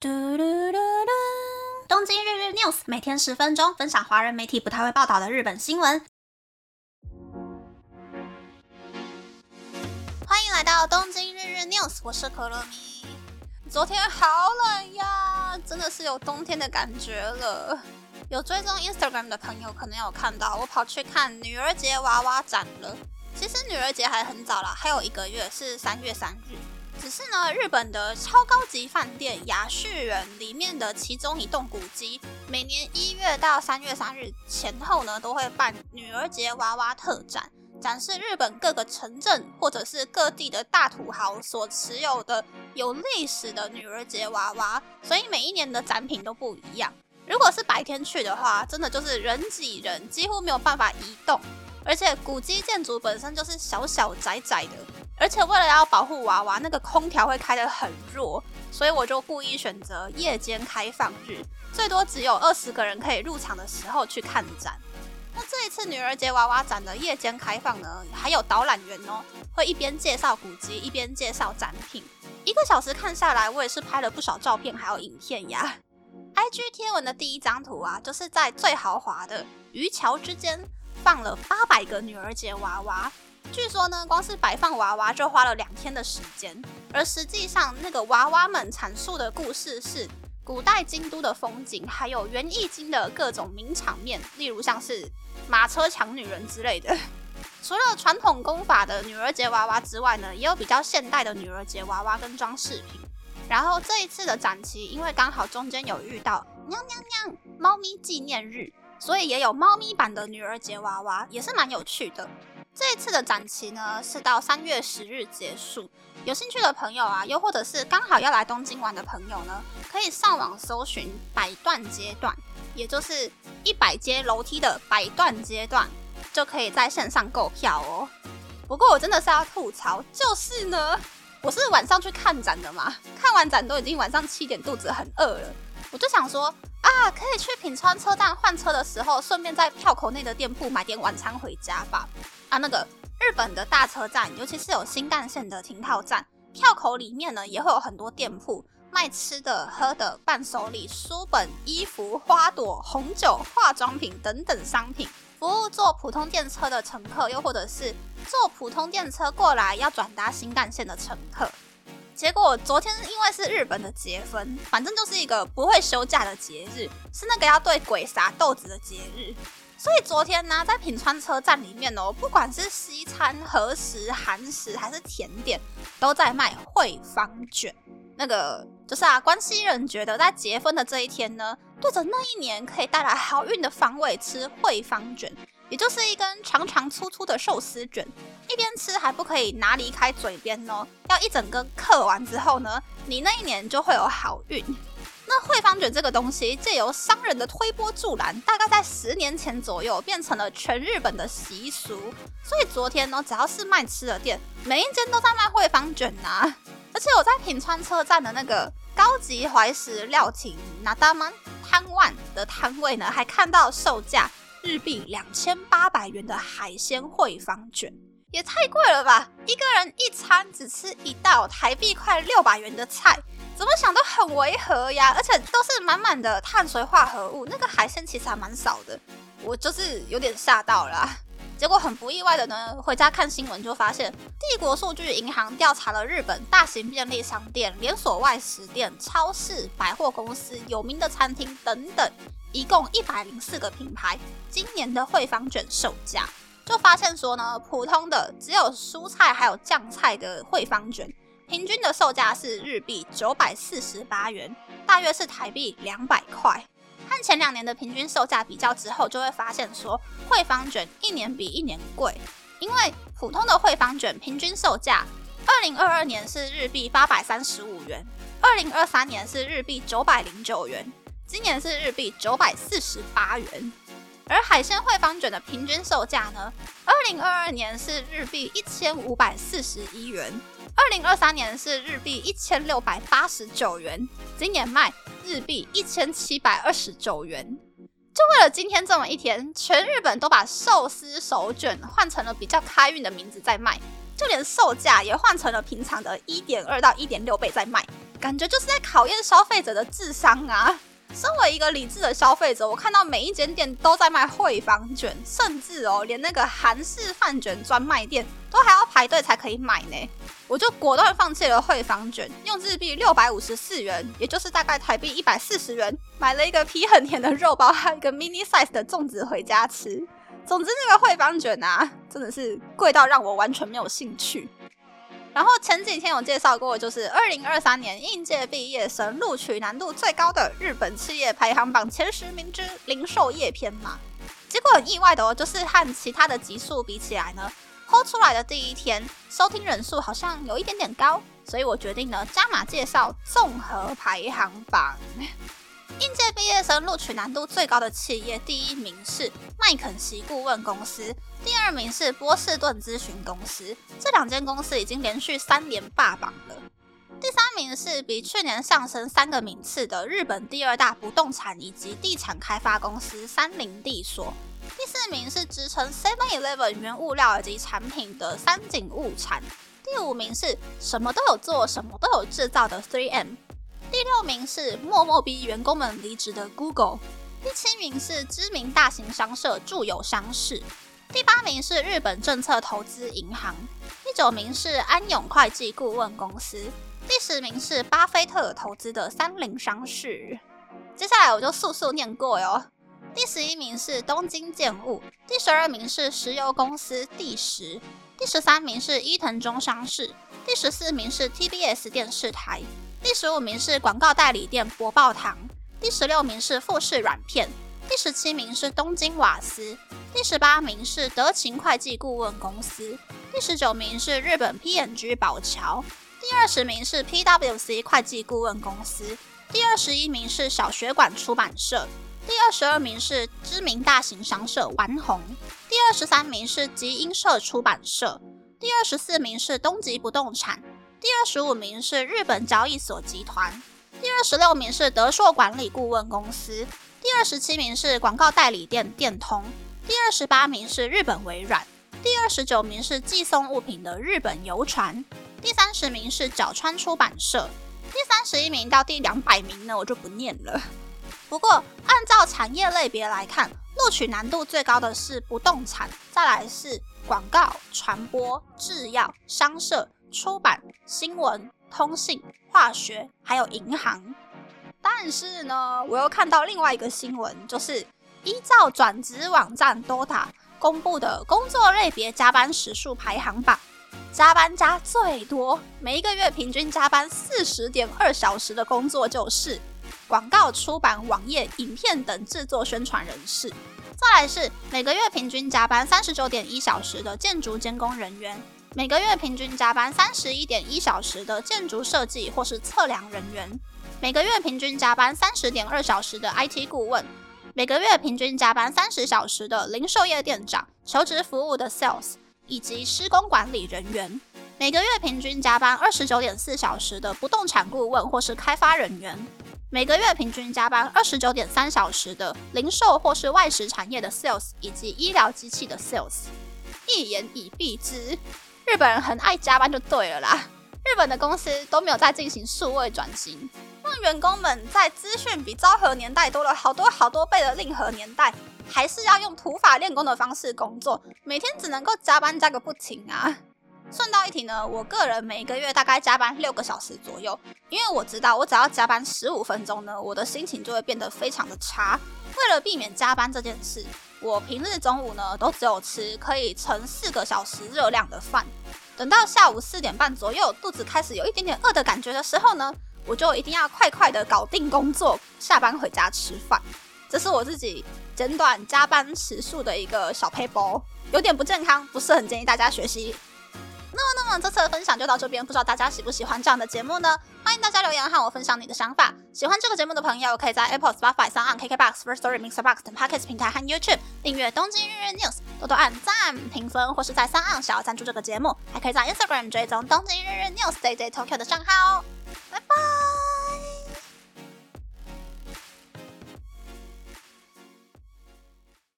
嘟嘟嘟嘟！东京日日 news 每天十分钟，分享华人媒体不太会报道的日本新闻。欢迎来到东京日日 news，我是可乐米。昨天好冷呀，真的是有冬天的感觉了。有追踪 Instagram 的朋友可能有看到，我跑去看女儿节娃娃展了。其实女儿节还很早啦，还有一个月是三月三日。只是呢，日本的超高级饭店雅旭园里面的其中一栋古迹，每年一月到三月三日前后呢，都会办女儿节娃娃特展，展示日本各个城镇或者是各地的大土豪所持有的有历史的女儿节娃娃，所以每一年的展品都不一样。如果是白天去的话，真的就是人挤人，几乎没有办法移动，而且古迹建筑本身就是小小窄窄的。而且为了要保护娃娃，那个空调会开得很弱，所以我就故意选择夜间开放日，最多只有二十个人可以入场的时候去看展。那这一次女儿节娃娃展的夜间开放呢，还有导览员哦，会一边介绍古籍，一边介绍展品。一个小时看下来，我也是拍了不少照片还有影片呀。IG 贴文的第一张图啊，就是在最豪华的渔桥之间放了八百个女儿节娃娃。据说呢，光是摆放娃娃就花了两天的时间，而实际上那个娃娃们阐述的故事是古代京都的风景，还有园艺经的各种名场面，例如像是马车抢女人之类的。除了传统功法的女儿节娃娃之外呢，也有比较现代的女儿节娃娃跟装饰品。然后这一次的展期，因为刚好中间有遇到娘娘娘猫咪纪念日，所以也有猫咪版的女儿节娃娃，也是蛮有趣的。这一次的展期呢，是到三月十日结束。有兴趣的朋友啊，又或者是刚好要来东京玩的朋友呢，可以上网搜寻百段阶段，也就是一百阶楼梯的百段阶段，就可以在线上购票哦。不过我真的是要吐槽，就是呢，我是晚上去看展的嘛，看完展都已经晚上七点，肚子很饿了，我就想说啊，可以去品川车站换车的时候，顺便在票口内的店铺买点晚餐回家吧。啊，那个日本的大车站，尤其是有新干线的停靠站，票口里面呢也会有很多店铺卖吃的、喝的、伴手礼、书本、衣服、花朵、红酒、化妆品等等商品，服务坐普通电车的乘客，又或者是坐普通电车过来要转搭新干线的乘客。结果昨天因为是日本的节分，反正就是一个不会休假的节日，是那个要对鬼撒豆子的节日。所以昨天呢，在品川车站里面哦，不管是西餐、和食、韩食还是甜点，都在卖惠方卷。那个就是啊，关西人觉得在结婚的这一天呢，对着那一年可以带来好运的方位吃惠方卷，也就是一根长长粗粗的寿司卷，一边吃还不可以拿离开嘴边哦，要一整根嗑完之后呢，你那一年就会有好运。那惠方卷这个东西，借由商人的推波助澜，大概在十年前左右变成了全日本的习俗。所以昨天呢，只要是卖吃的店，每一间都在卖惠方卷呐。而且我在品川车站的那个高级怀石料亭那大曼摊万的摊位呢，还看到售价日币两千八百元的海鲜惠方卷，也太贵了吧！一个人一餐只吃一道台币快六百元的菜。怎么想都很违和呀，而且都是满满的碳水化合物，那个海鲜其实还蛮少的，我就是有点吓到了。结果很不意外的呢，回家看新闻就发现，帝国数据银行调查了日本大型便利商店、连锁外食店、超市、百货公司、有名的餐厅等等，一共一百零四个品牌，今年的惠方卷售价，就发现说呢，普通的只有蔬菜还有酱菜的惠方卷。平均的售价是日币九百四十八元，大约是台币两百块。和前两年的平均售价比较之后，就会发现说，汇方卷一年比一年贵。因为普通的汇方卷平均售价，二零二二年是日币八百三十五元，二零二三年是日币九百零九元，今年是日币九百四十八元。而海鲜汇方卷的平均售价呢，二零二二年是日币一千五百四十一元。二零二三年是日币一千六百八十九元，今年卖日币一千七百二十九元。就为了今天这么一天，全日本都把寿司手卷换成了比较开运的名字在卖，就连售价也换成了平常的一点二到一点六倍在卖。感觉就是在考验消费者的智商啊！身为一个理智的消费者，我看到每一间店都在卖汇坊卷，甚至哦，连那个韩式饭卷专卖店都还要排队才可以买呢。我就果断放弃了汇坊卷，用日币六百五十四元，也就是大概台币一百四十元，买了一个皮很甜的肉包和一个 mini size 的粽子回家吃。总之，那个汇坊卷啊，真的是贵到让我完全没有兴趣。然后前几天有介绍过，就是二零二三年应届毕业生录取难度最高的日本企业排行榜前十名之零售业篇嘛。结果很意外的哦，就是和其他的级数比起来呢，播出来的第一天收听人数好像有一点点高，所以我决定呢加码介绍综合排行榜。应届毕业生录取难度最高的企业，第一名是麦肯锡顾问公司，第二名是波士顿咨询公司。这两间公司已经连续三年霸榜了。第三名是比去年上升三个名次的日本第二大不动产以及地产开发公司三菱地所。第四名是支撑 Seven Eleven 原物料以及产品的三井物产。第五名是什么都有做、什么都有制造的 Three M。第六名是默默逼员工们离职的 Google，第七名是知名大型商社住友商事，第八名是日本政策投资银行，第九名是安永会计顾问公司，第十名是巴菲特投资的三菱商事。接下来我就速速念过哟。第十一名是东京建物，第十二名是石油公司第十，第十三名是伊藤忠商事，第十四名是 TBS 电视台。第十五名是广告代理店博报堂，第十六名是富士软片，第十七名是东京瓦斯，第十八名是德勤会计顾问公司，第十九名是日本 PNG 宝桥，第二十名是 PWC 会计顾问公司，第二十一名是小学馆出版社，第二十二名是知名大型商社丸红，第二十三名是集英社出版社，第二十四名是东极不动产。第二十五名是日本交易所集团，第二十六名是德硕管理顾问公司，第二十七名是广告代理店电通，第二十八名是日本微软，第二十九名是寄送物品的日本邮船，第三十名是角川出版社，第三十一名到第两百名呢，我就不念了。不过按照产业类别来看，录取难度最高的是不动产，再来是广告、传播、制药、商社。出版、新闻、通信、化学，还有银行。但是呢，我又看到另外一个新闻，就是依照转职网站 DOTA 公布的工作类别加班时数排行榜，加班加最多，每一个月平均加班四十点二小时的工作就是广告、出版、网页、影片等制作宣传人士。再来是每个月平均加班三十九点一小时的建筑监工人员。每个月平均加班三十一点一小时的建筑设计或是测量人员，每个月平均加班三十点二小时的 IT 顾问，每个月平均加班三十小时的零售业店长、求职服务的 Sales 以及施工管理人员，每个月平均加班二十九点四小时的不动产顾问或是开发人员，每个月平均加班二十九点三小时的零售或是外食产业的 Sales 以及医疗机器的 Sales，一言以蔽之。日本人很爱加班，就对了啦。日本的公司都没有在进行数位转型，让员工们在资讯比昭和年代多了好多好多倍的令和年代，还是要用土法练功的方式工作，每天只能够加班加个不停啊。顺道一提呢，我个人每个月大概加班六个小时左右，因为我知道我只要加班十五分钟呢，我的心情就会变得非常的差。为了避免加班这件事，我平日中午呢都只有吃可以盛四个小时热量的饭。等到下午四点半左右，肚子开始有一点点饿的感觉的时候呢，我就一定要快快的搞定工作，下班回家吃饭。这是我自己简短加班时数的一个小 paper，有点不健康，不是很建议大家学习。那么，那么这次的分享就到这边，不知道大家喜不喜欢这样的节目呢？欢迎大家留言和我分享你的想法。喜欢这个节目的朋友，可以在 Apple、Spotify、s o n KKBox、First Story、Mixer Box 等 Podcast 平台和 YouTube 订阅《东京日日 News》，多多按赞、评分，或是在三岸小赞助这个节目。还可以在 Instagram 追踪《东京日日 News》Day Day Tokyo 的账号哦。拜拜。